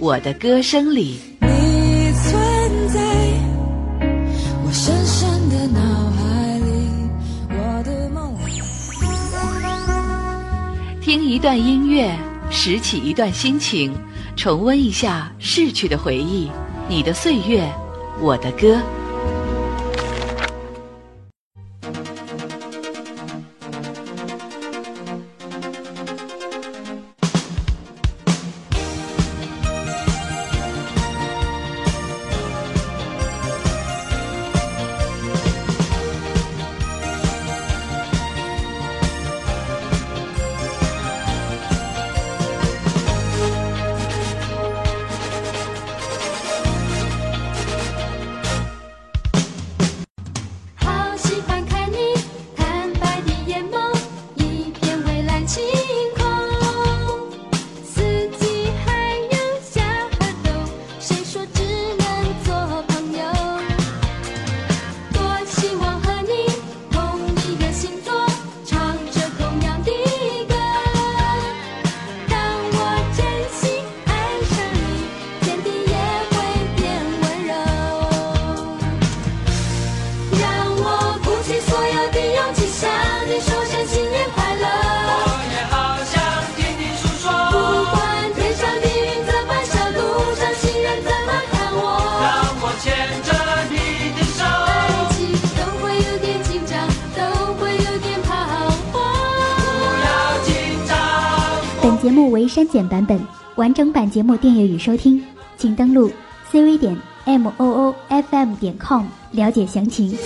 我的歌声里。你存在我我深深的的脑海里，梦。听一段音乐，拾起一段心情，重温一下逝去的回忆。你的岁月，我的歌。版本完整版节目订阅与收听，请登录 c v 点 m o o f m 点 com 了解详情。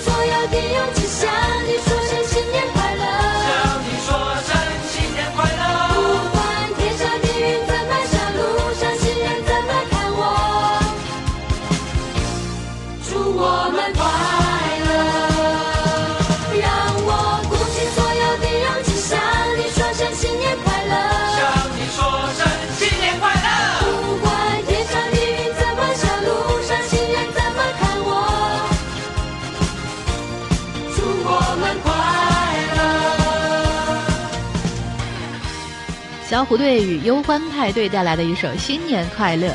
小虎队与忧欢派对带来的一首《新年快乐》。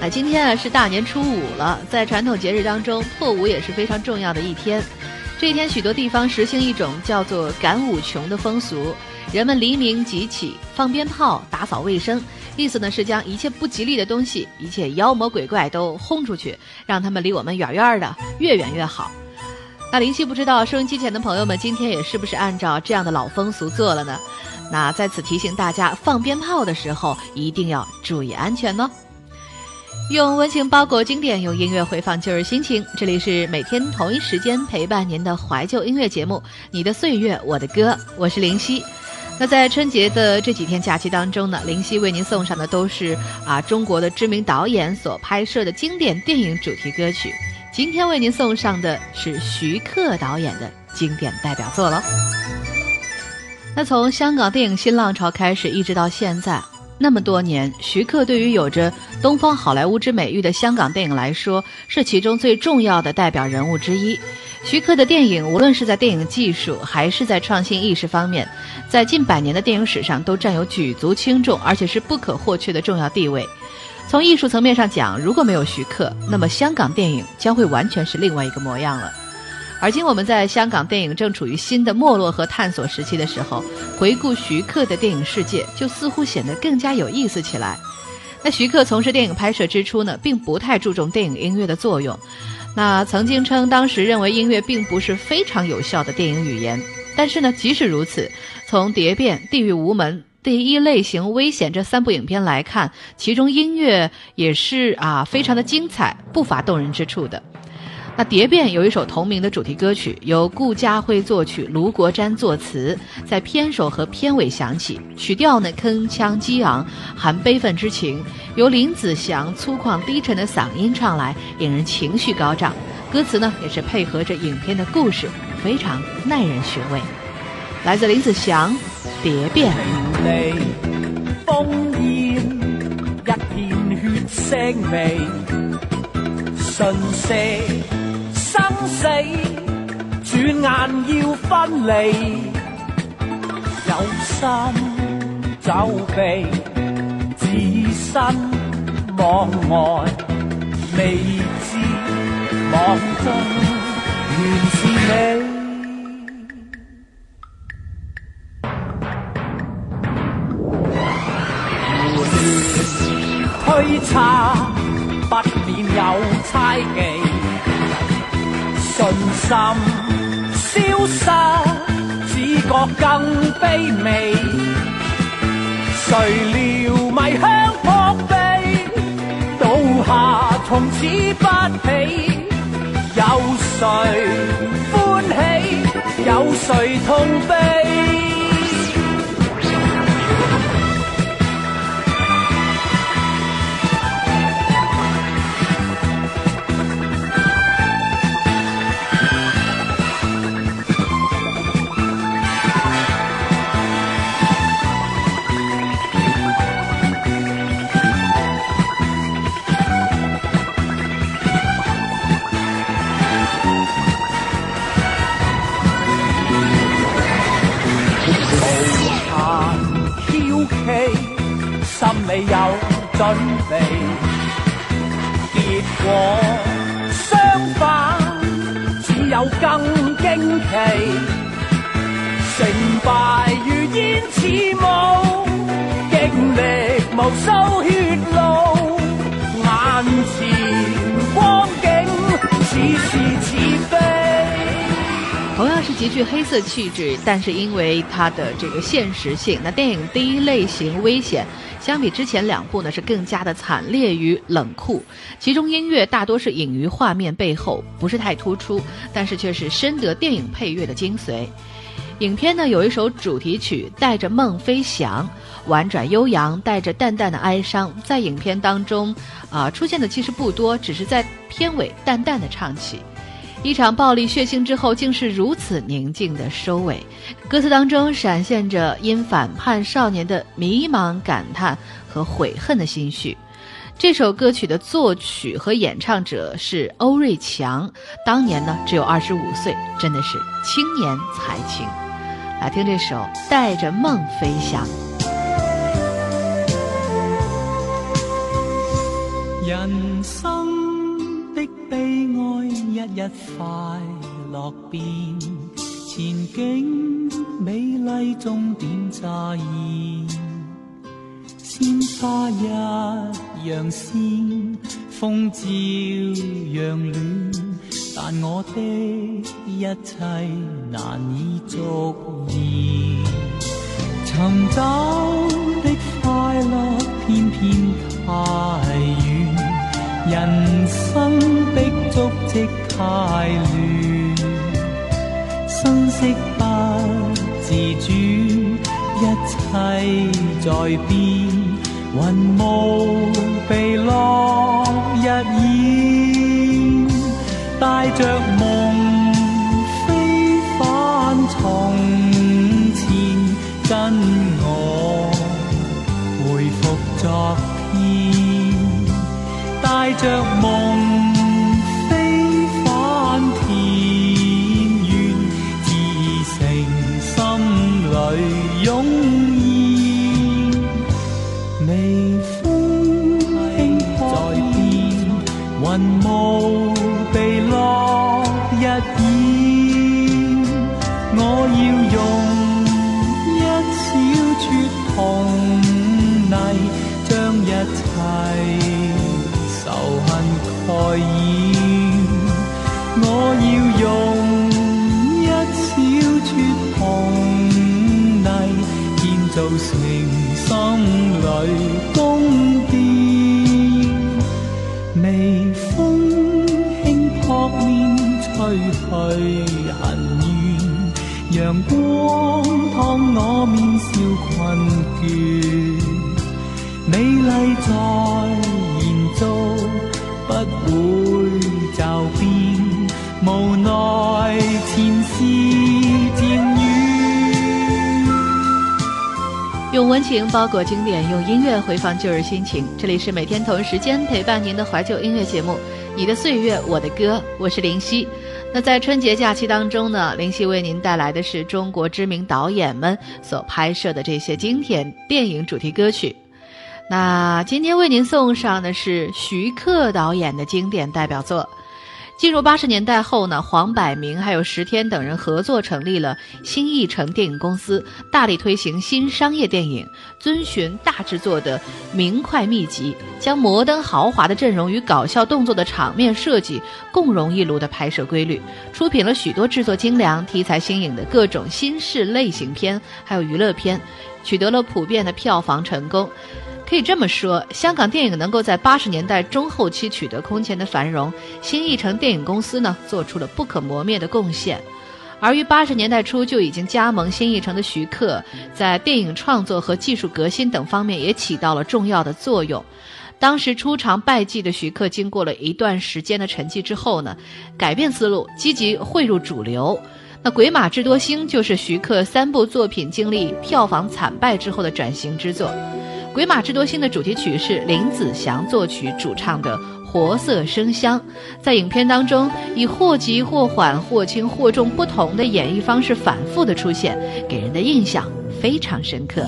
啊，今天啊是大年初五了，在传统节日当中，破五也是非常重要的一天。这一天，许多地方实行一种叫做赶五穷的风俗，人们黎明即起，放鞭炮，打扫卫生，意思呢是将一切不吉利的东西、一切妖魔鬼怪都轰出去，让他们离我们远远的，越远越好。那林夕不知道收音机前的朋友们今天也是不是按照这样的老风俗做了呢？那在此提醒大家，放鞭炮的时候一定要注意安全哦。用温情包裹经典，用音乐回放旧日心情。这里是每天同一时间陪伴您的怀旧音乐节目，《你的岁月，我的歌》，我是林夕。那在春节的这几天假期当中呢，林夕为您送上的都是啊中国的知名导演所拍摄的经典电影主题歌曲。今天为您送上的是徐克导演的经典代表作喽。那从香港电影新浪潮开始，一直到现在，那么多年，徐克对于有着“东方好莱坞”之美誉的香港电影来说，是其中最重要的代表人物之一。徐克的电影，无论是在电影技术还是在创新意识方面，在近百年的电影史上，都占有举足轻重，而且是不可或缺的重要地位。从艺术层面上讲，如果没有徐克，那么香港电影将会完全是另外一个模样了。而今我们在香港电影正处于新的没落和探索时期的时候，回顾徐克的电影世界，就似乎显得更加有意思起来。那徐克从事电影拍摄之初呢，并不太注重电影音乐的作用。那曾经称当时认为音乐并不是非常有效的电影语言。但是呢，即使如此，从《蝶变》《地狱无门》。第一类型危险这三部影片来看，其中音乐也是啊非常的精彩，不乏动人之处的。那《蝶变》有一首同名的主题歌曲，由顾嘉辉作曲，卢国詹作词，在片首和片尾响起，曲调呢铿锵激昂，含悲愤之情，由林子祥粗犷低沉的嗓音唱来，引人情绪高涨。歌词呢也是配合着影片的故事，非常耐人寻味。来自林子祥，《蝶变》。烽烟一片血腥味，唇息生死，转眼要分离。有心就避，置身网外，未知网中原是你。心消失，只觉更卑微。谁料迷香扑鼻，倒下从此不起。有谁欢喜？有谁痛悲？准备，结果相反，只有更惊奇。成败如烟似雾，经历无数血路，眼前光。极具黑色气质，但是因为它的这个现实性，那电影第一类型危险，相比之前两部呢是更加的惨烈与冷酷。其中音乐大多是隐于画面背后，不是太突出，但是却是深得电影配乐的精髓。影片呢有一首主题曲，带着梦飞翔，婉转悠扬，带着淡淡的哀伤，在影片当中啊出现的其实不多，只是在片尾淡淡的唱起。一场暴力血腥之后，竟是如此宁静的收尾。歌词当中闪现着因反叛少年的迷茫、感叹和悔恨的心绪。这首歌曲的作曲和演唱者是欧瑞强，当年呢只有二十五岁，真的是青年才情。来听这首《带着梦飞翔》。人生。悲哀一日快乐变，前景美丽终点乍现，鲜花一样鲜，风照样暖，但我的一切难以足言，寻找的快乐偏偏太远，人生。的足迹太乱，心息不自主，一切在变，云雾被浪。情包裹经典，用音乐回放旧日心情。这里是每天同一时间陪伴您的怀旧音乐节目，《你的岁月，我的歌》，我是林夕。那在春节假期当中呢，林夕为您带来的是中国知名导演们所拍摄的这些经典电影主题歌曲。那今天为您送上的是徐克导演的经典代表作。进入八十年代后呢，黄百鸣还有石天等人合作成立了新艺城电影公司，大力推行新商业电影，遵循大制作的明快秘籍，将摩登豪华的阵容与搞笑动作的场面设计共融一炉的拍摄规律，出品了许多制作精良、题材新颖的各种新式类型片，还有娱乐片，取得了普遍的票房成功。可以这么说，香港电影能够在八十年代中后期取得空前的繁荣，新艺城电影公司呢做出了不可磨灭的贡献，而于八十年代初就已经加盟新艺城的徐克，在电影创作和技术革新等方面也起到了重要的作用。当时初尝败绩的徐克，经过了一段时间的沉寂之后呢，改变思路，积极汇入主流。那《鬼马智多星》就是徐克三部作品经历票房惨败之后的转型之作。《鬼马智多星》的主题曲是林子祥作曲主唱的《活色生香》，在影片当中以或急或缓、或轻或重不同的演绎方式反复的出现，给人的印象非常深刻。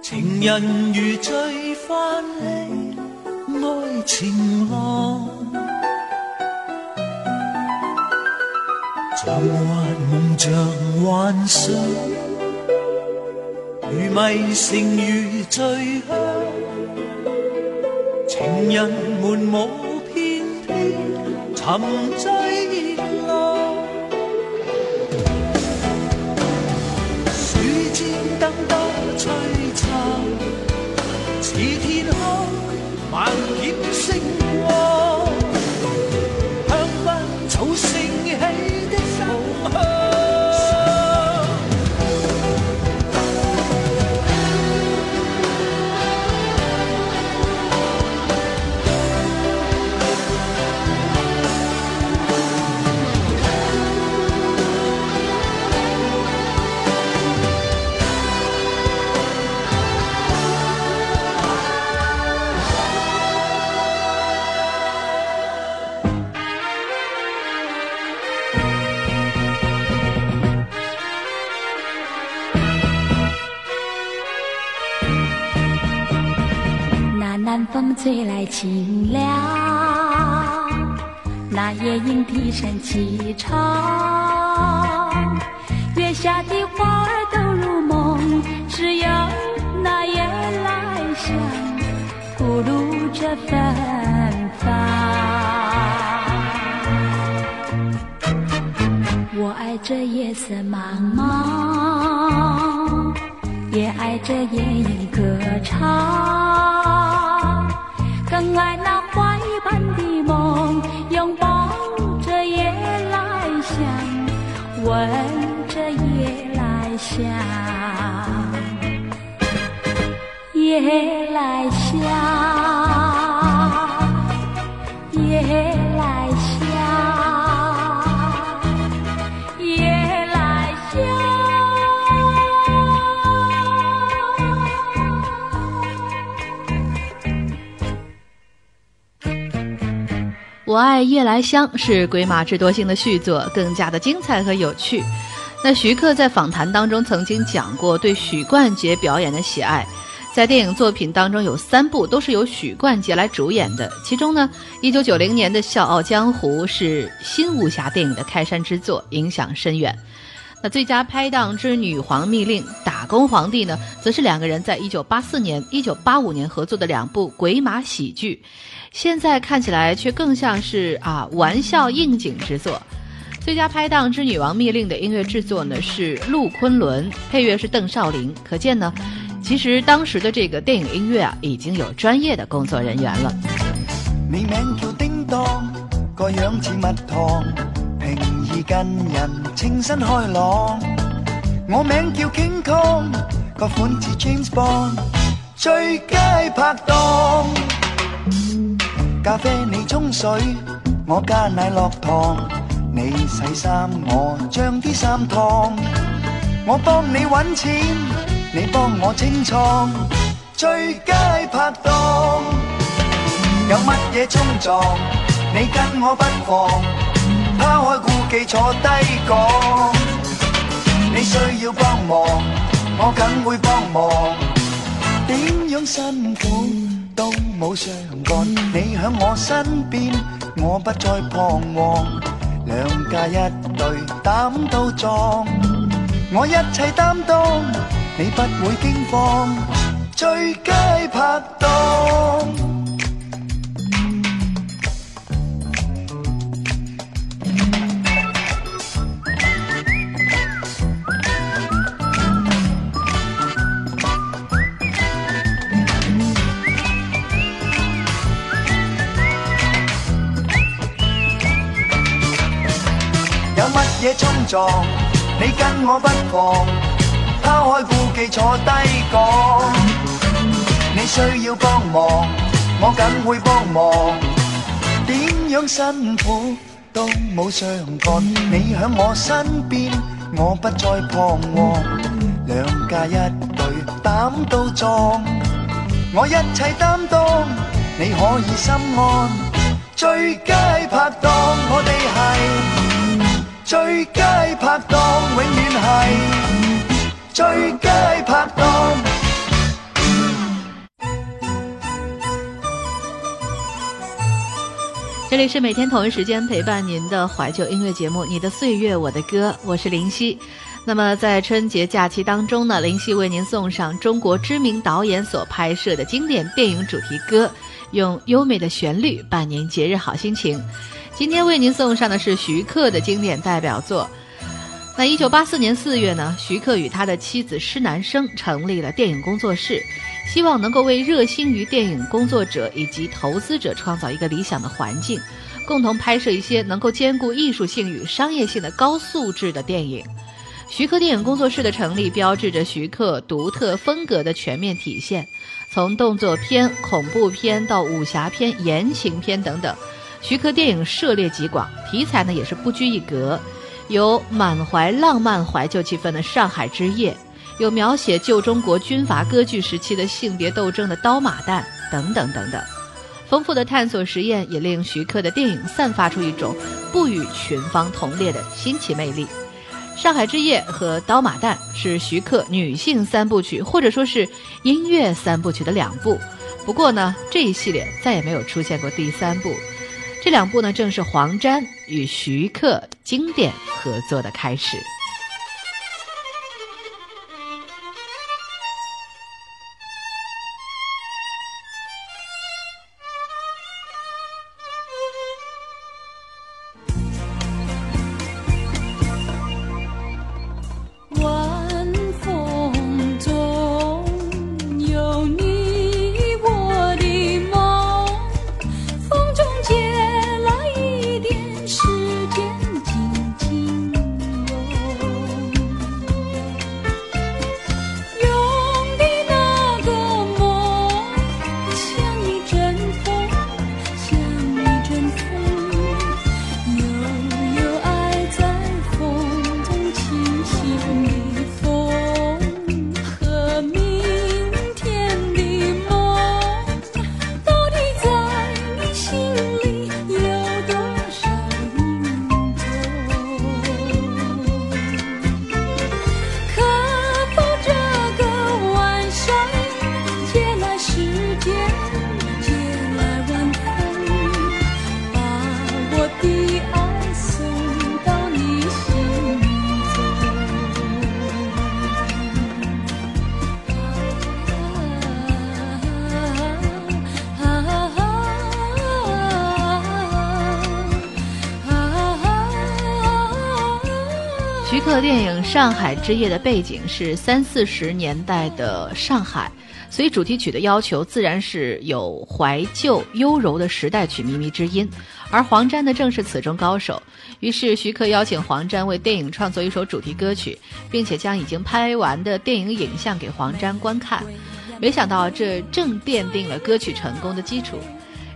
情情人如醉起浪。像幻梦，像幻想，如迷城，如醉乡。情人们舞翩翩，沉醉热浪。水尖灯多璀璨，似天空万点星光。吹来清凉，那夜莺低声齐唱，月下的花儿都入梦，只有那夜来香吐露着芬芳。我爱这夜色茫茫，也爱这夜莺歌唱。更爱那怀般的梦，拥抱着夜来香，闻着夜来香，夜来香。我爱夜来香是鬼马智多星的续作，更加的精彩和有趣。那徐克在访谈当中曾经讲过对许冠杰表演的喜爱，在电影作品当中有三部都是由许冠杰来主演的，其中呢，一九九零年的笑傲江湖是新武侠电影的开山之作，影响深远。那最佳拍档之女皇密令。洪皇帝呢，则是两个人在一九八四年、一九八五年合作的两部鬼马喜剧，现在看起来却更像是啊玩笑应景之作。最佳拍档之女王密令的音乐制作呢是陆昆仑，配乐是邓少林，可见呢，其实当时的这个电影音乐啊，已经有专业的工作人员了。我名叫 King Kong，个款似 James Bond，最佳拍档。咖啡你冲水，我加奶落糖，你洗衫我将啲衫烫，我帮你搵钱，你帮我清仓，最佳拍档。有乜嘢冲撞，你跟我不妨，抛开顾忌坐低讲。你需要帮忙，我梗会帮忙。点样辛苦都冇相干，你响我身边，我不再彷徨。两家一对胆都壮，我一切担当，你不会惊慌。最佳拍档。野冲撞，你跟我不妨，抛开顾忌坐低讲。你需要帮忙，我梗会帮忙。点样辛苦都冇相干，你响我身边，我不再彷徨。两家一对胆都壮，我一切担当，你可以心安。最佳拍档，我哋系。最佳拍档永远系最佳拍档。这里是每天同一时间陪伴您的怀旧音乐节目《你的岁月我的歌》，我是林夕。那么在春节假期当中呢，林夕为您送上中国知名导演所拍摄的经典电影主题歌，用优美的旋律伴您节日好心情。今天为您送上的是徐克的经典代表作。那一九八四年四月呢，徐克与他的妻子施南生成立了电影工作室，希望能够为热心于电影工作者以及投资者创造一个理想的环境，共同拍摄一些能够兼顾艺术性与商业性的高素质的电影。徐克电影工作室的成立，标志着徐克独特风格的全面体现，从动作片、恐怖片到武侠片、言情片等等。徐克电影涉猎极广，题材呢也是不拘一格，有满怀浪漫怀旧气氛的《上海之夜》，有描写旧中国军阀割据时期的性别斗争的《刀马旦》等等等等。丰富的探索实验也令徐克的电影散发出一种不与群芳同列的新奇魅力。《上海之夜》和《刀马旦》是徐克女性三部曲或者说是音乐三部曲的两部，不过呢，这一系列再也没有出现过第三部。这两部呢，正是黄沾与徐克经典合作的开始。《上海之夜》的背景是三四十年代的上海，所以主题曲的要求自然是有怀旧、优柔的时代曲《靡靡之音》，而黄沾呢正是此中高手。于是徐克邀请黄沾为电影创作一首主题歌曲，并且将已经拍完的电影影像给黄沾观看，没想到这正奠定了歌曲成功的基础。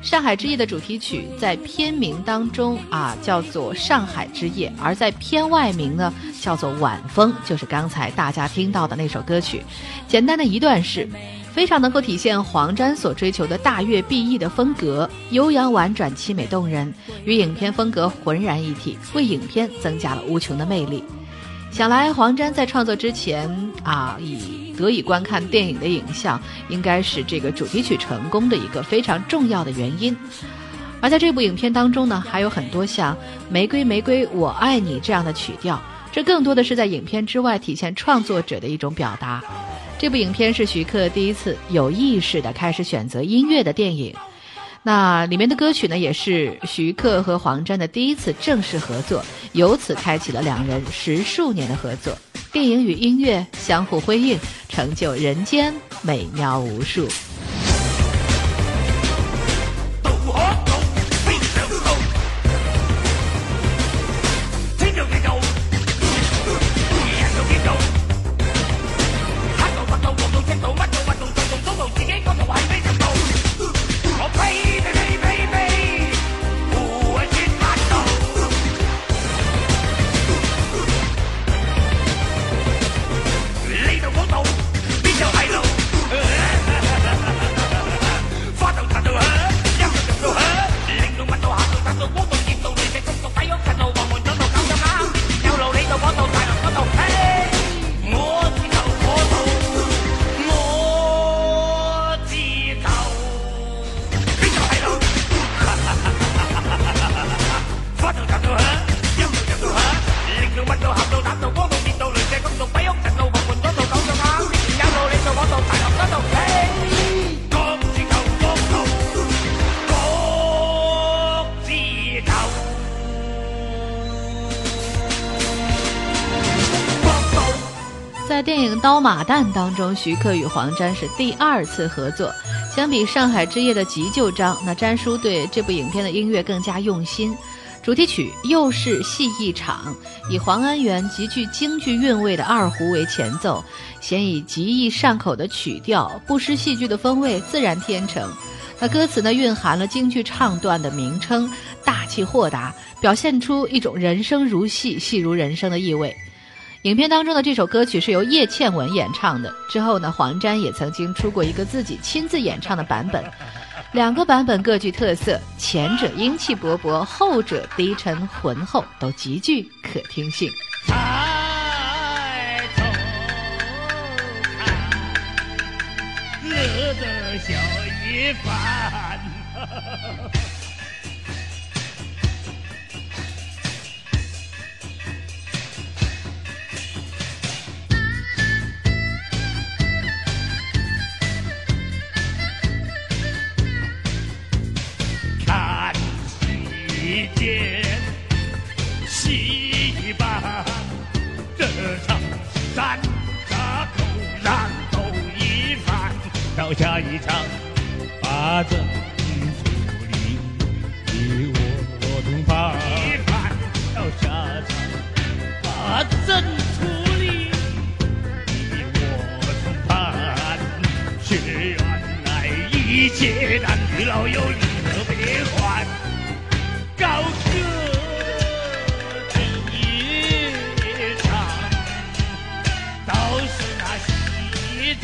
《上海之夜》的主题曲在片名当中啊，叫做《上海之夜》，而在片外名呢，叫做《晚风》，就是刚才大家听到的那首歌曲。简单的一段是，非常能够体现黄沾所追求的大乐必溢的风格，悠扬婉转、凄美动人，与影片风格浑然一体，为影片增加了无穷的魅力。想来黄沾在创作之前啊，以得以观看电影的影像，应该是这个主题曲成功的一个非常重要的原因。而在这部影片当中呢，还有很多像《玫瑰玫瑰我爱你》这样的曲调，这更多的是在影片之外体现创作者的一种表达。这部影片是徐克第一次有意识的开始选择音乐的电影，那里面的歌曲呢，也是徐克和黄沾的第一次正式合作，由此开启了两人十数年的合作。电影与音乐相互辉映，成就人间美妙无数。马旦》当中，徐克与黄沾是第二次合作。相比《上海之夜》的急救章，那詹叔对这部影片的音乐更加用心。主题曲又是戏一场，以黄安元极具京剧韵味的二胡为前奏，先以极易上口的曲调，不失戏剧的风味，自然天成。那歌词呢，蕴含了京剧唱段的名称，大气豁达，表现出一种人生如戏，戏如人生的意味。影片当中的这首歌曲是由叶倩文演唱的。之后呢，黄沾也曾经出过一个自己亲自演唱的版本，两个版本各具特色，前者英气勃勃，后者低沉浑厚，都极具可听性。一剑西班这场战沙口难头一番到下场把正处理，你我同一到下场把正处理你我同判是原来一切男女老幼。高歌一都是那戏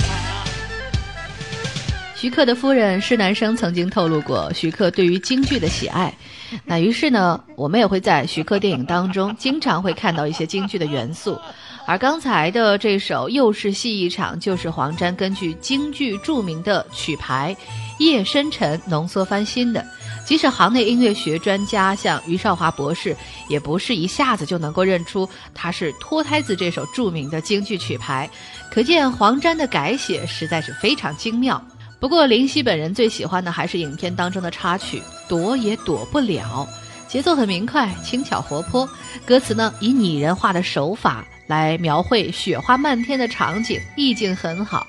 徐克的夫人施南生曾经透露过徐克对于京剧的喜爱，那于是呢，我们也会在徐克电影当中经常会看到一些京剧的元素。而刚才的这首又是戏一场，就是黄沾根据京剧著名的曲牌《夜深沉》浓缩翻新的。即使行内音乐学专家像余少华博士，也不是一下子就能够认出它是脱胎自这首著名的京剧曲牌。可见黄沾的改写实在是非常精妙。不过林夕本人最喜欢的还是影片当中的插曲《躲也躲不了》，节奏很明快、轻巧活泼，歌词呢以拟人化的手法。来描绘雪花漫天的场景，意境很好。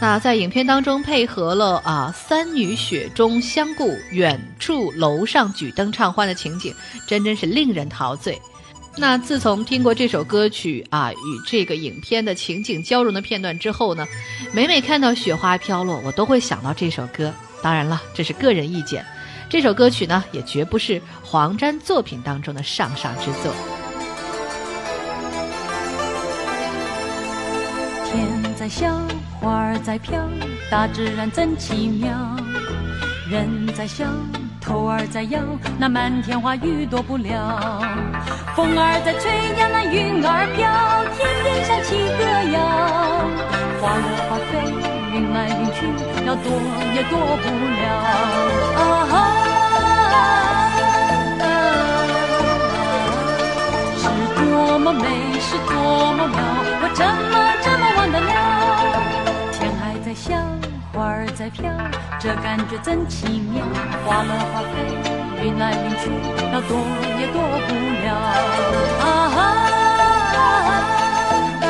那在影片当中配合了啊三女雪中相顾，远处楼上举灯畅欢的情景，真真是令人陶醉。那自从听过这首歌曲啊与这个影片的情景交融的片段之后呢，每每看到雪花飘落，我都会想到这首歌。当然了，这是个人意见。这首歌曲呢，也绝不是黄沾作品当中的上上之作。在笑，花儿在飘，大自然真奇妙。人在笑，头儿在摇，那漫天花雨躲不了。风儿在吹呀，那云儿飘，天边响起歌谣。花落花飞，云来云去，要躲也躲不了。啊哈，是多么美，是多么妙，我怎么。忘得了，天还在笑，花儿在飘，这感觉真奇妙。花落花飞，云来云去，要躲也躲不了。啊啊啊啊！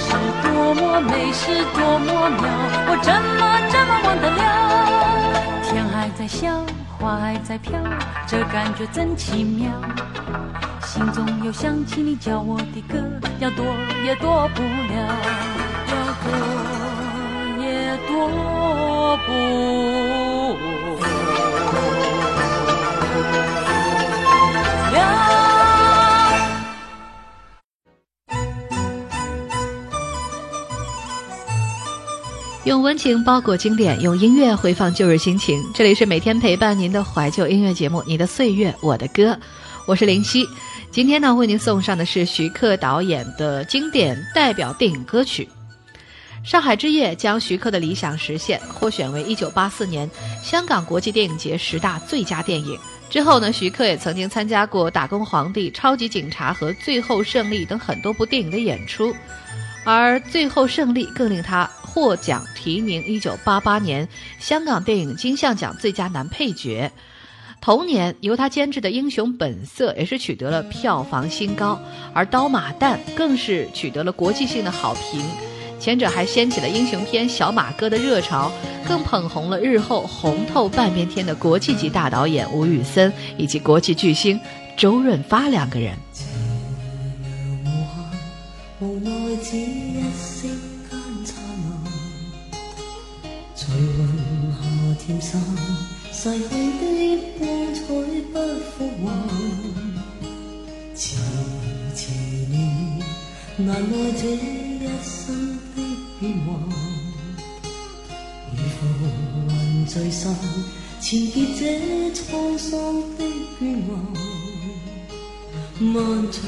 是多么美，是多么妙，我怎么这么忘得了？天还在笑。花还在飘，这感觉真奇妙。心中又想起你教我的歌，要躲也躲不了，要躲也躲不。了。用温情包裹经典，用音乐回放旧日心情。这里是每天陪伴您的怀旧音乐节目《你的岁月，我的歌》，我是林夕。今天呢，为您送上的是徐克导演的经典代表电影歌曲《上海之夜》，将徐克的理想实现，获选为一九八四年香港国际电影节十大最佳电影。之后呢，徐克也曾经参加过《打工皇帝》《超级警察》和《最后胜利》等很多部电影的演出，而《最后胜利》更令他。获奖提名：1988年香港电影金像奖最佳男配角。同年由他监制的《英雄本色》也是取得了票房新高，而《刀马旦》更是取得了国际性的好评。前者还掀起了英雄片“小马哥”的热潮，更捧红了日后红透半边天的国际级大导演吴宇森以及国际巨星周润发两个人。天散逝去的光彩不复还，情痴念，难耐这一生的变幻。如浮云聚散，缠结这沧桑的眷恋。漫长，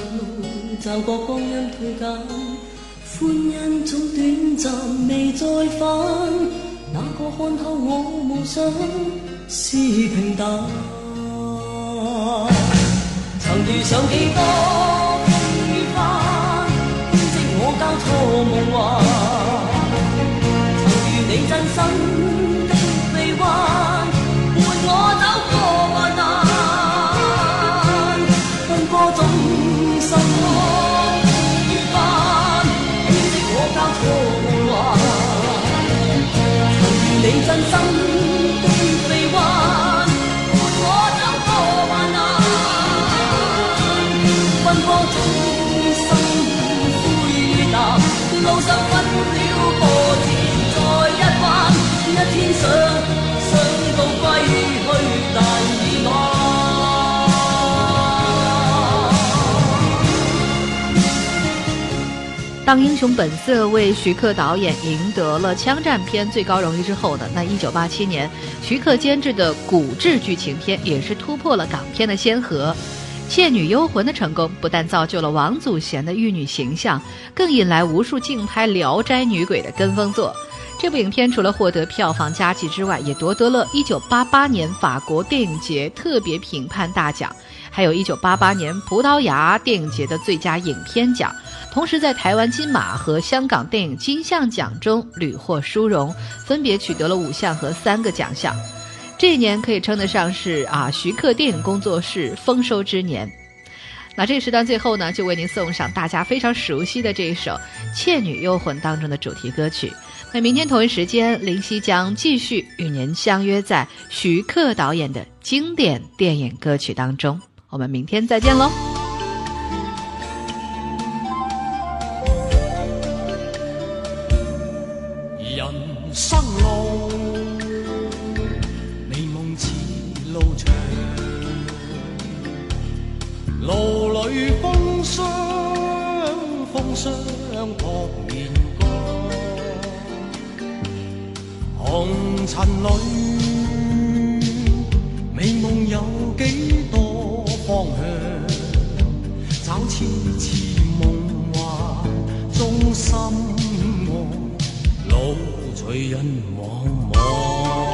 骤过光阴退减，欢欣总短暂，未再返。哪个看透我梦想是平淡？曾遇上几多？当《英雄本色》为徐克导演赢得了枪战片最高荣誉之后呢，那一九八七年，徐克监制的古制剧情片也是突破了港片的先河，《倩女幽魂》的成功不但造就了王祖贤的玉女形象，更引来无数竞拍《聊斋》女鬼的跟风作。这部影片除了获得票房佳绩之外，也夺得了一九八八年法国电影节特别评判大奖。还有一九八八年葡萄牙电影节的最佳影片奖，同时在台湾金马和香港电影金像奖中屡获殊荣，分别取得了五项和三个奖项。这一年可以称得上是啊徐克电影工作室丰收之年。那这个时段最后呢，就为您送上大家非常熟悉的这一首《倩女幽魂》当中的主题歌曲。那明天同一时间，林夕将继续与您相约在徐克导演的经典电影歌曲当中。我们明天再见喽。人生路，美梦似路长，路里风霜，风霜扑面光，红尘里。美梦有几痴痴梦幻，中心望，路随人茫茫。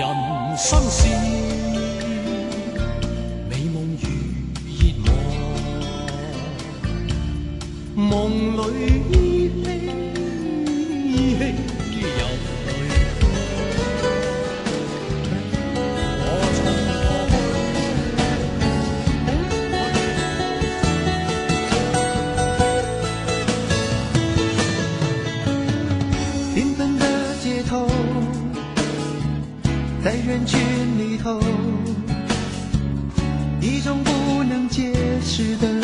人生是美梦如热望，梦里。人群里头，一种不能解释的。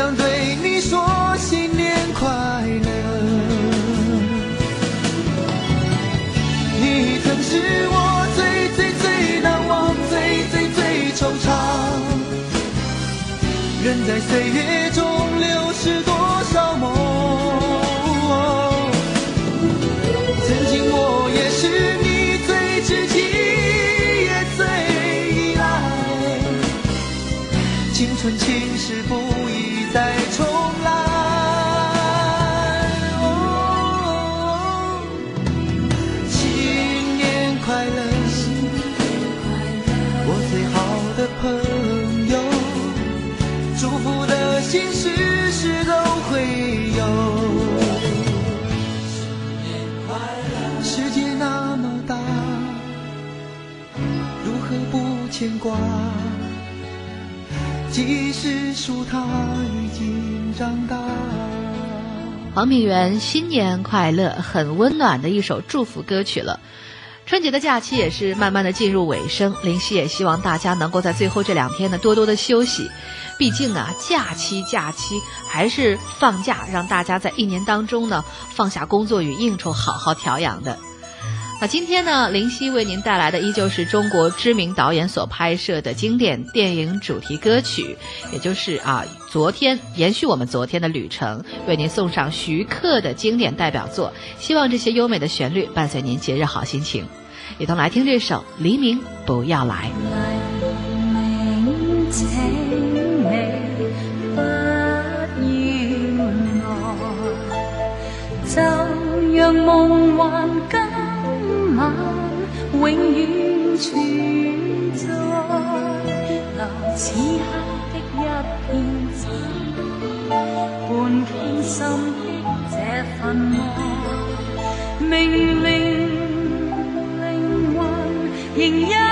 想对你说新年快乐。你曾是我最最最难忘、最最最惆怅。人在岁月中流失多少梦？曾经我也是你最知己，也最依赖。青春青石不。再重来，新年快乐，我最好的朋友，祝福的心时时都会有。新年快乐，世界那么大，如何不牵挂？即使他已经长大。黄品源，新年快乐！很温暖的一首祝福歌曲了。春节的假期也是慢慢的进入尾声，林夕也希望大家能够在最后这两天呢多多的休息，毕竟啊假期假期还是放假，让大家在一年当中呢放下工作与应酬，好好调养的。那今天呢？林夕为您带来的依旧是中国知名导演所拍摄的经典电影主题歌曲，也就是啊，昨天延续我们昨天的旅程，为您送上徐克的经典代表作。希望这些优美的旋律伴随您节日好心情，一同来听这首《黎明不要来》。不要来，就让梦幻跟。永远存在，留此刻的一片真，伴倾心的这份爱，命令灵魂仍一。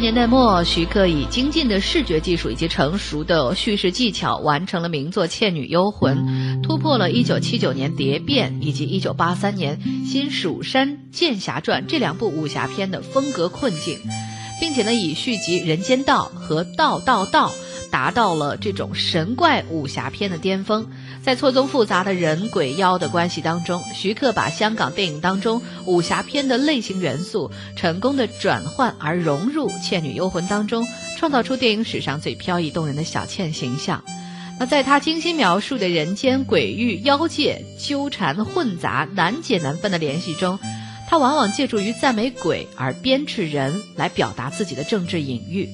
年代末，徐克以精进的视觉技术以及成熟的叙事技巧，完成了名作《倩女幽魂》，突破了一九七九年《蝶变》以及一九八三年《新蜀山剑侠传》这两部武侠片的风格困境，并且呢，以续集《人间道》和《道道道》。达到了这种神怪武侠片的巅峰，在错综复杂的人鬼妖的关系当中，徐克把香港电影当中武侠片的类型元素成功的转换而融入《倩女幽魂》当中，创造出电影史上最飘逸动人的小倩形象。那在他精心描述的人间、鬼域、妖界纠缠混杂、难解难分的联系中，他往往借助于赞美鬼而鞭笞人来表达自己的政治隐喻。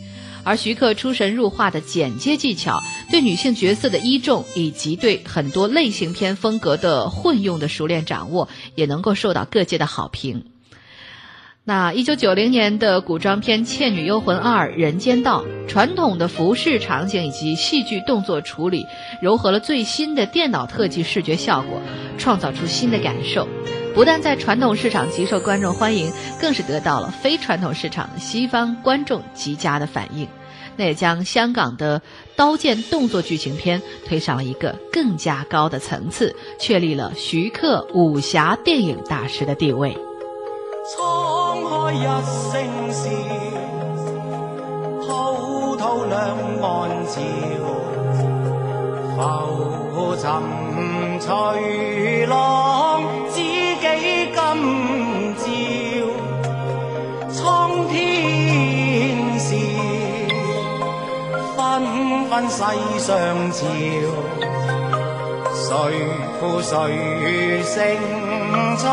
而徐克出神入化的剪接技巧，对女性角色的依重，以及对很多类型片风格的混用的熟练掌握，也能够受到各界的好评。那一九九零年的古装片《倩女幽魂二：人间道》，传统的服饰场景以及戏剧动作处理，糅合了最新的电脑特技视觉效果，创造出新的感受。不但在传统市场极受观众欢迎，更是得到了非传统市场西方观众极佳的反应，那也将香港的刀剑动作剧情片推上了一个更加高的层次，确立了徐克武侠电影大师的地位。沧海一声笑，滔滔两岸潮，浮沉浪。关西相照，谁负谁胜出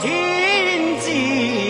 天知。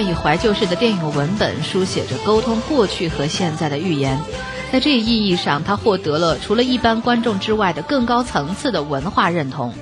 以怀旧式的电影文本书写着沟通过去和现在的预言，在这一意义上，他获得了除了一般观众之外的更高层次的文化认同。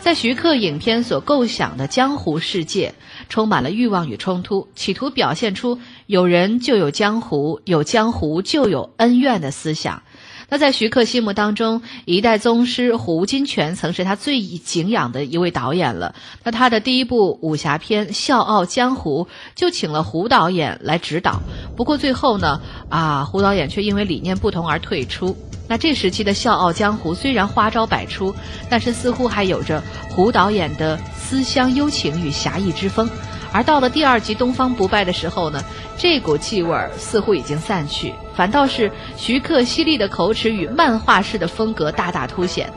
在徐克影片所构想的江湖世界，充满了欲望与冲突，企图表现出有人就有江湖，有江湖就有恩怨的思想。那在徐克心目当中，一代宗师胡金铨曾是他最敬仰的一位导演了。那他的第一部武侠片《笑傲江湖》就请了胡导演来指导，不过最后呢，啊，胡导演却因为理念不同而退出。那这时期的《笑傲江湖》虽然花招百出，但是似乎还有着胡导演的思乡幽情与侠义之风。而到了第二集《东方不败》的时候呢，这股气味似乎已经散去，反倒是徐克犀利的口齿与漫画式的风格大大凸显，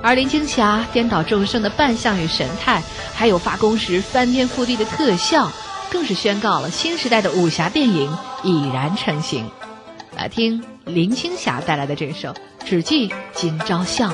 而林青霞颠倒众生的扮相与神态，还有发功时翻天覆地的特效，更是宣告了新时代的武侠电影已然成型。来听林青霞带来的这首《只记今朝笑》。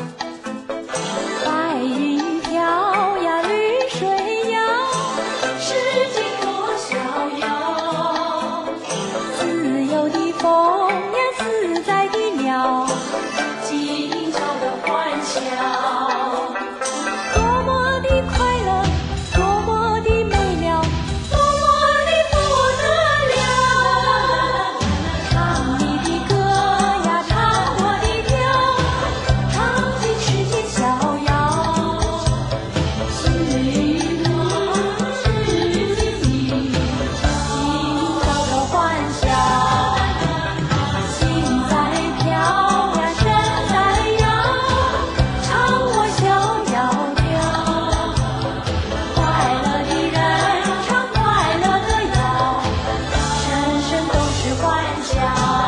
Bye.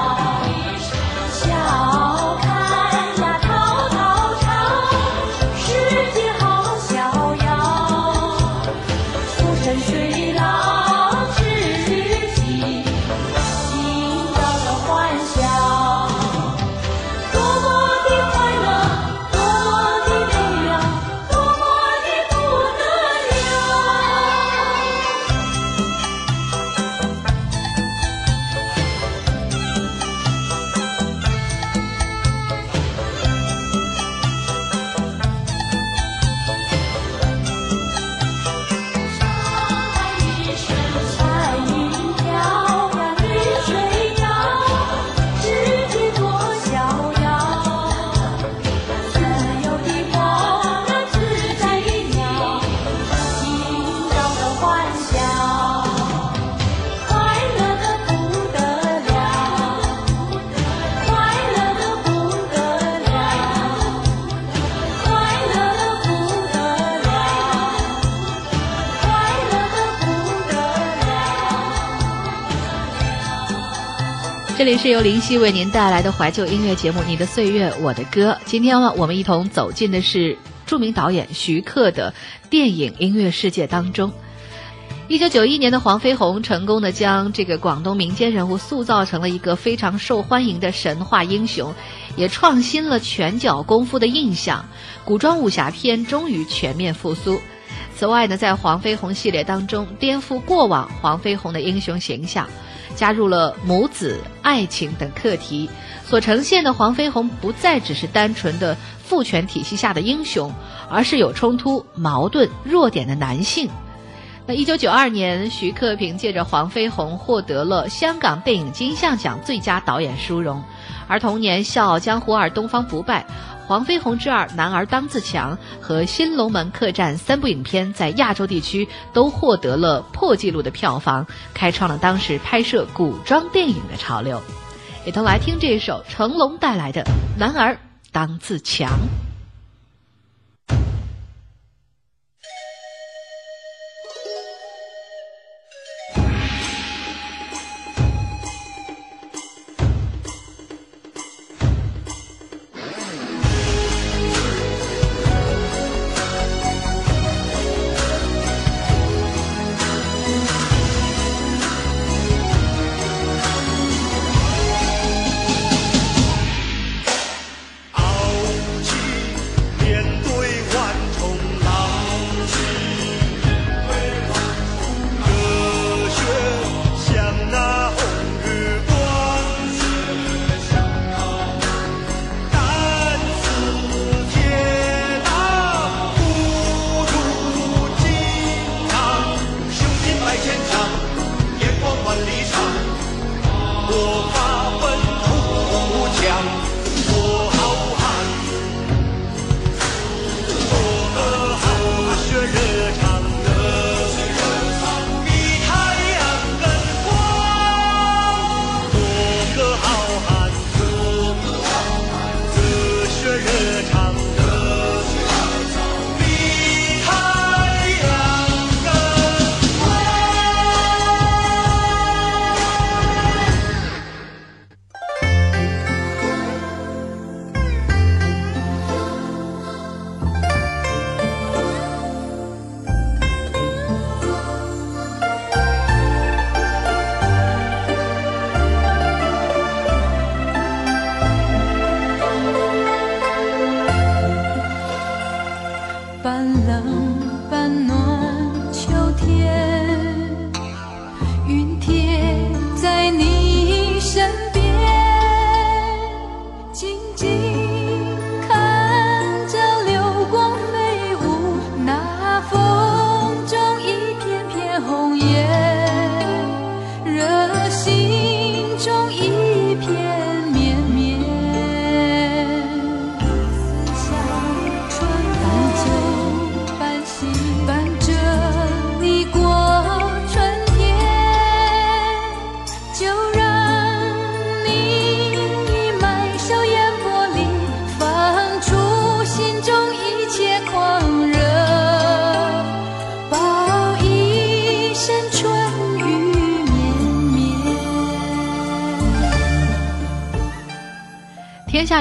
这是由林夕为您带来的怀旧音乐节目《你的岁月，我的歌》。今天呢，我们一同走进的是著名导演徐克的电影音乐世界当中。一九九一年的《黄飞鸿》成功的将这个广东民间人物塑造成了一个非常受欢迎的神话英雄，也创新了拳脚功夫的印象，古装武侠片终于全面复苏。此外呢，在《黄飞鸿》系列当中，颠覆过往黄飞鸿的英雄形象。加入了母子、爱情等课题，所呈现的黄飞鸿不再只是单纯的父权体系下的英雄，而是有冲突、矛盾、弱点的男性。那一九九二年，徐克凭借着《黄飞鸿》获得了香港电影金像奖最佳导演殊荣。而同年，《笑傲江湖二》《东方不败》《黄飞鸿之二》《男儿当自强》和《新龙门客栈》三部影片在亚洲地区都获得了破纪录的票房，开创了当时拍摄古装电影的潮流。也都来听这首成龙带来的《男儿当自强》。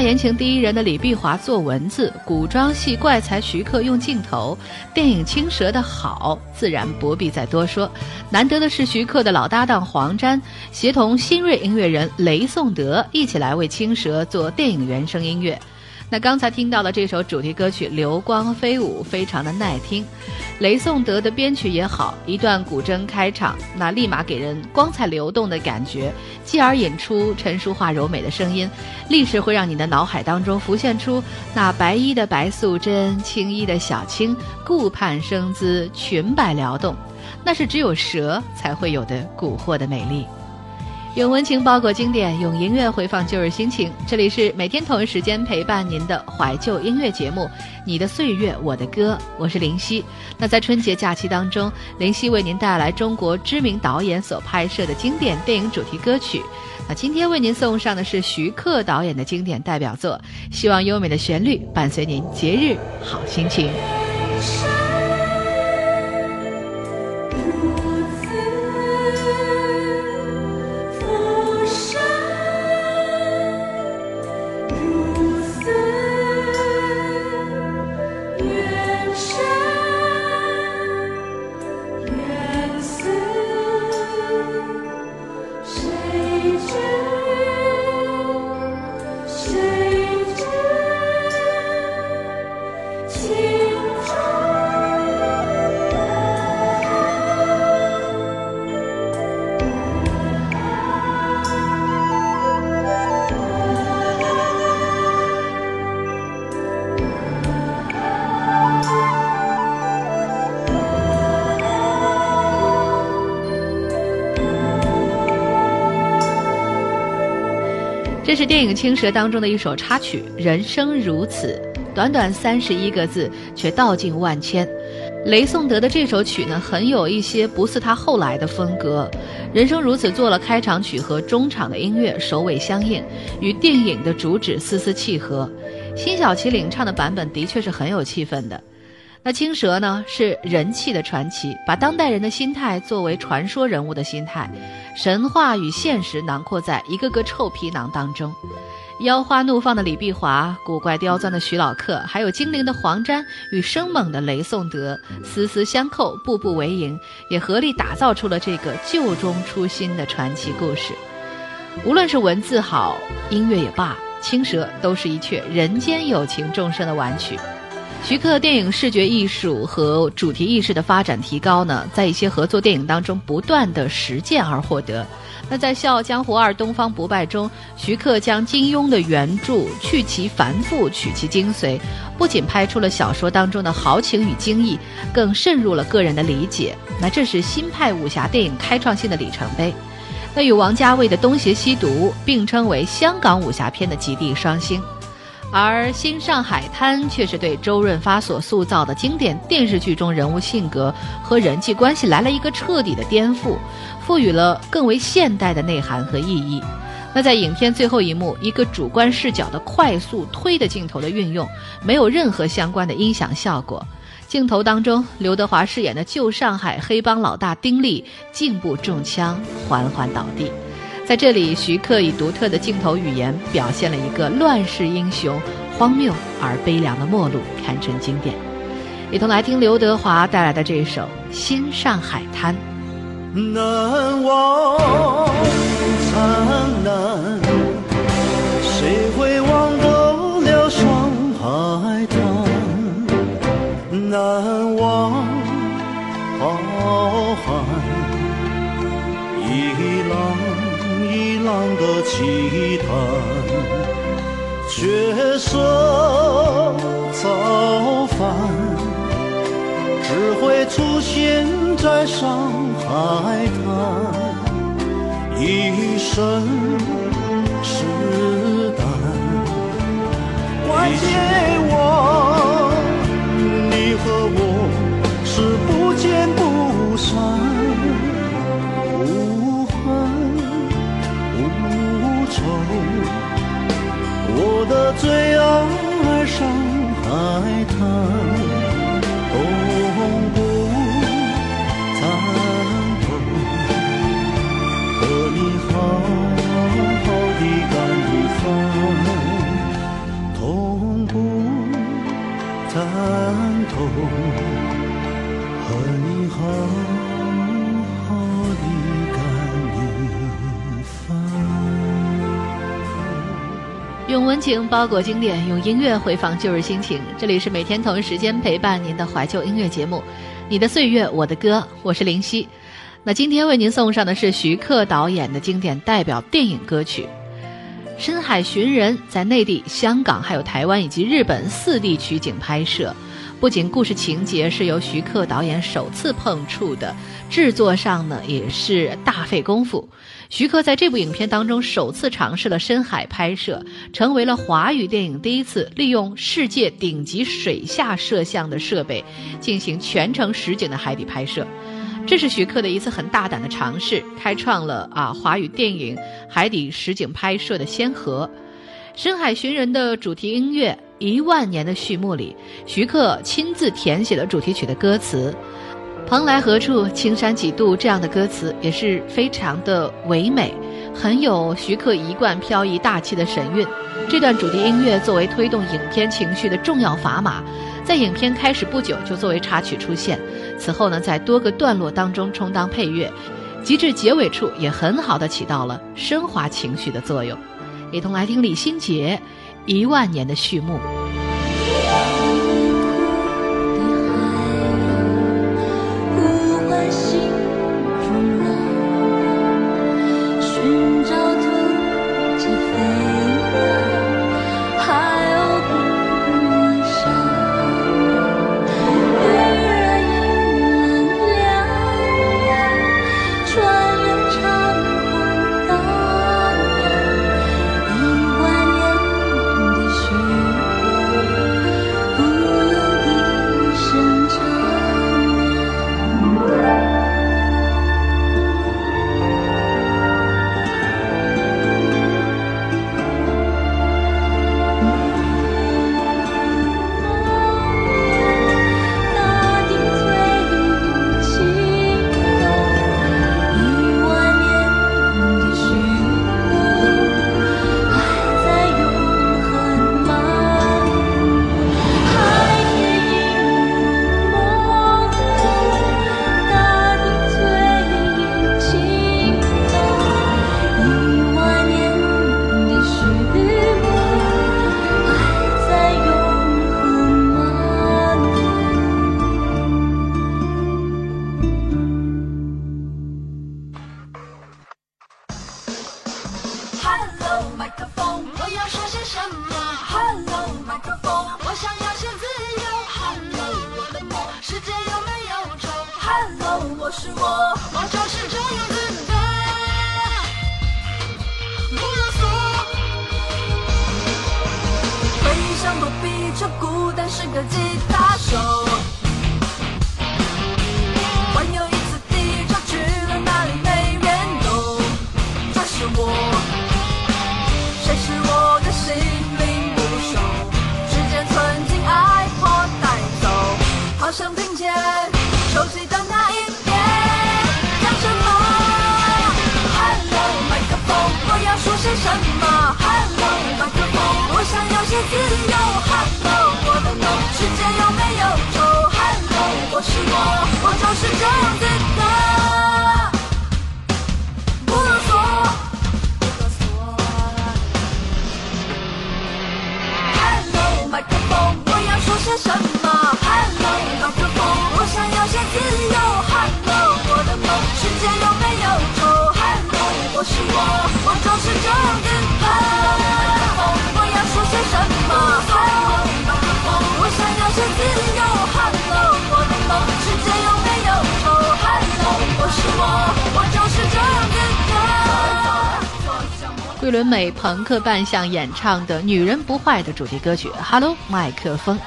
言情第一人的李碧华做文字，古装戏怪才徐克用镜头，电影《青蛇》的好自然不必再多说。难得的是，徐克的老搭档黄沾协同新锐音乐人雷颂德一起来为《青蛇》做电影原声音乐。那刚才听到的这首主题歌曲《流光飞舞》，非常的耐听。雷颂德的编曲也好，一段古筝开场，那立马给人光彩流动的感觉，继而引出陈淑桦柔美的声音，立时会让你的脑海当中浮现出那白衣的白素贞、青衣的小青，顾盼生姿，裙摆撩动，那是只有蛇才会有的蛊惑的美丽。用温情包裹经典，用音乐回放旧日心情。这里是每天同一时间陪伴您的怀旧音乐节目，《你的岁月，我的歌》，我是林夕。那在春节假期当中，林夕为您带来中国知名导演所拍摄的经典电影主题歌曲。那今天为您送上的是徐克导演的经典代表作，希望优美的旋律伴随您节日好心情。电影《青蛇》当中的一首插曲《人生如此》，短短三十一个字，却道尽万千。雷颂德的这首曲呢，很有一些不似他后来的风格。《人生如此》做了开场曲和中场的音乐，首尾相应，与电影的主旨丝丝契合。辛晓琪领唱的版本的确是很有气氛的。那《青蛇》呢，是人气的传奇，把当代人的心态作为传说人物的心态。神话与现实囊括在一个个臭皮囊当中，妖花怒放的李碧华，古怪刁钻的徐老客，还有精灵的黄沾与生猛的雷颂德，丝丝相扣，步步为营，也合力打造出了这个旧中出新的传奇故事。无论是文字好，音乐也罢，青蛇都是一阙人间有情众生的挽曲。徐克电影视觉艺术和主题意识的发展提高呢，在一些合作电影当中不断的实践而获得。那在《笑傲江湖二：东方不败》中，徐克将金庸的原著去其繁复，取其精髓，不仅拍出了小说当中的豪情与精义，更渗入了个人的理解。那这是新派武侠电影开创性的里程碑。那与王家卫的《东邪西毒》并称为香港武侠片的极地双星。而《新上海滩》却是对周润发所塑造的经典电视剧中人物性格和人际关系来了一个彻底的颠覆，赋予了更为现代的内涵和意义。那在影片最后一幕，一个主观视角的快速推的镜头的运用，没有任何相关的音响效果。镜头当中，刘德华饰演的旧上海黑帮老大丁力颈部中枪，缓缓倒地。在这里，徐克以独特的镜头语言表现了一个乱世英雄荒谬而悲凉的末路，堪称经典。一同来听刘德华带来的这首《新上海滩》。难忘灿烂。的期待，绝色造反，只会出现在上海滩。一身是胆，关借我，你和我是不见不散。愁，我的最爱上海滩，同不？赞同，和你好好的干一番，同步赞同。用温情包裹经典，用音乐回放旧日心情。这里是每天同一时间陪伴您的怀旧音乐节目，《你的岁月，我的歌》，我是林夕。那今天为您送上的是徐克导演的经典代表电影歌曲《深海寻人》，在内地、香港、还有台湾以及日本四地取景拍摄。不仅故事情节是由徐克导演首次碰触的，制作上呢也是大费功夫。徐克在这部影片当中首次尝试了深海拍摄，成为了华语电影第一次利用世界顶级水下摄像的设备进行全程实景的海底拍摄。这是徐克的一次很大胆的尝试，开创了啊华语电影海底实景拍摄的先河。《深海寻人》的主题音乐《一万年的序幕》里，徐克亲自填写了主题曲的歌词。蓬莱何处，青山几度？这样的歌词也是非常的唯美，很有徐克一贯飘逸大气的神韵。这段主题音乐作为推动影片情绪的重要砝码，在影片开始不久就作为插曲出现，此后呢，在多个段落当中充当配乐，及至结尾处也很好的起到了升华情绪的作用。一同来听李心洁《一万年的序幕》。自由，hello，我的梦，世界有没有丑？hello，我是我，我就是这样的，Hello，麦克风，我要说些什么？Hello，麦克风，我想要些自由。Hello，我的梦，世界有没有丑？hello，我是我，我就是这样的。桂纶镁朋克扮相演唱的《女人不坏》的主题歌曲《Hello 麦克风》。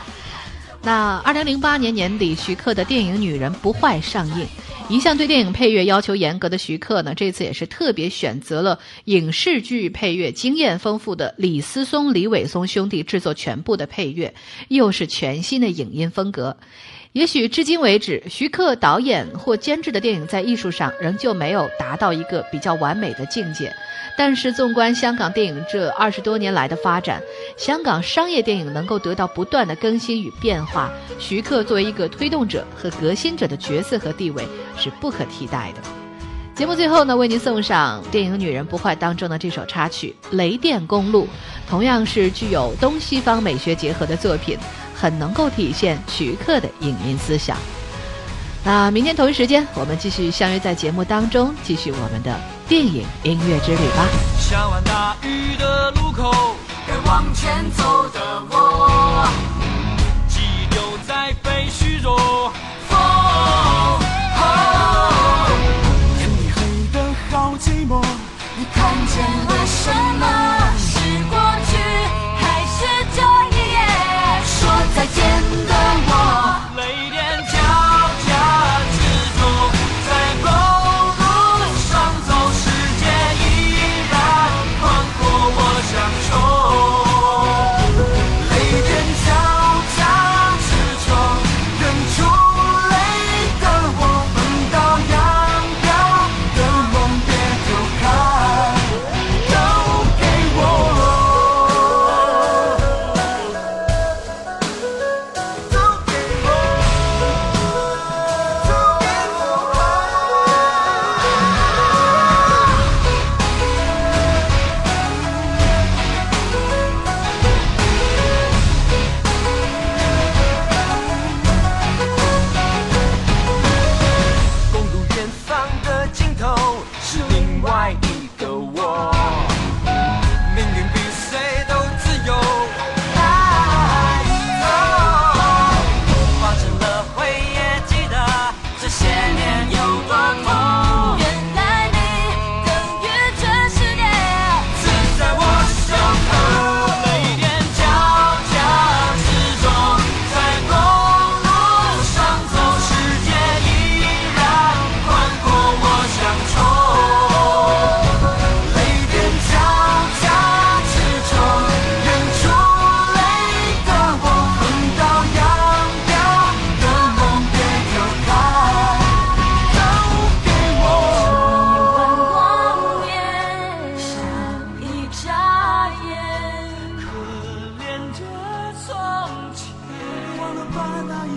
那二零零八年年底，徐克的电影《女人不坏》上映。一向对电影配乐要求严格的徐克呢，这次也是特别选择了影视剧配乐经验丰富的李思松、李伟松兄弟制作全部的配乐，又是全新的影音风格。也许至今为止，徐克导演或监制的电影在艺术上仍旧没有达到一个比较完美的境界。但是，纵观香港电影这二十多年来的发展，香港商业电影能够得到不断的更新与变化，徐克作为一个推动者和革新者的角色和地位是不可替代的。节目最后呢，为您送上电影《女人不坏》当中的这首插曲《雷电公路》，同样是具有东西方美学结合的作品。很能够体现徐克的影音思想。那明天同一时间，我们继续相约在节目当中，继续我们的电影音乐之旅吧。大雨的的路口，该往前走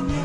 You.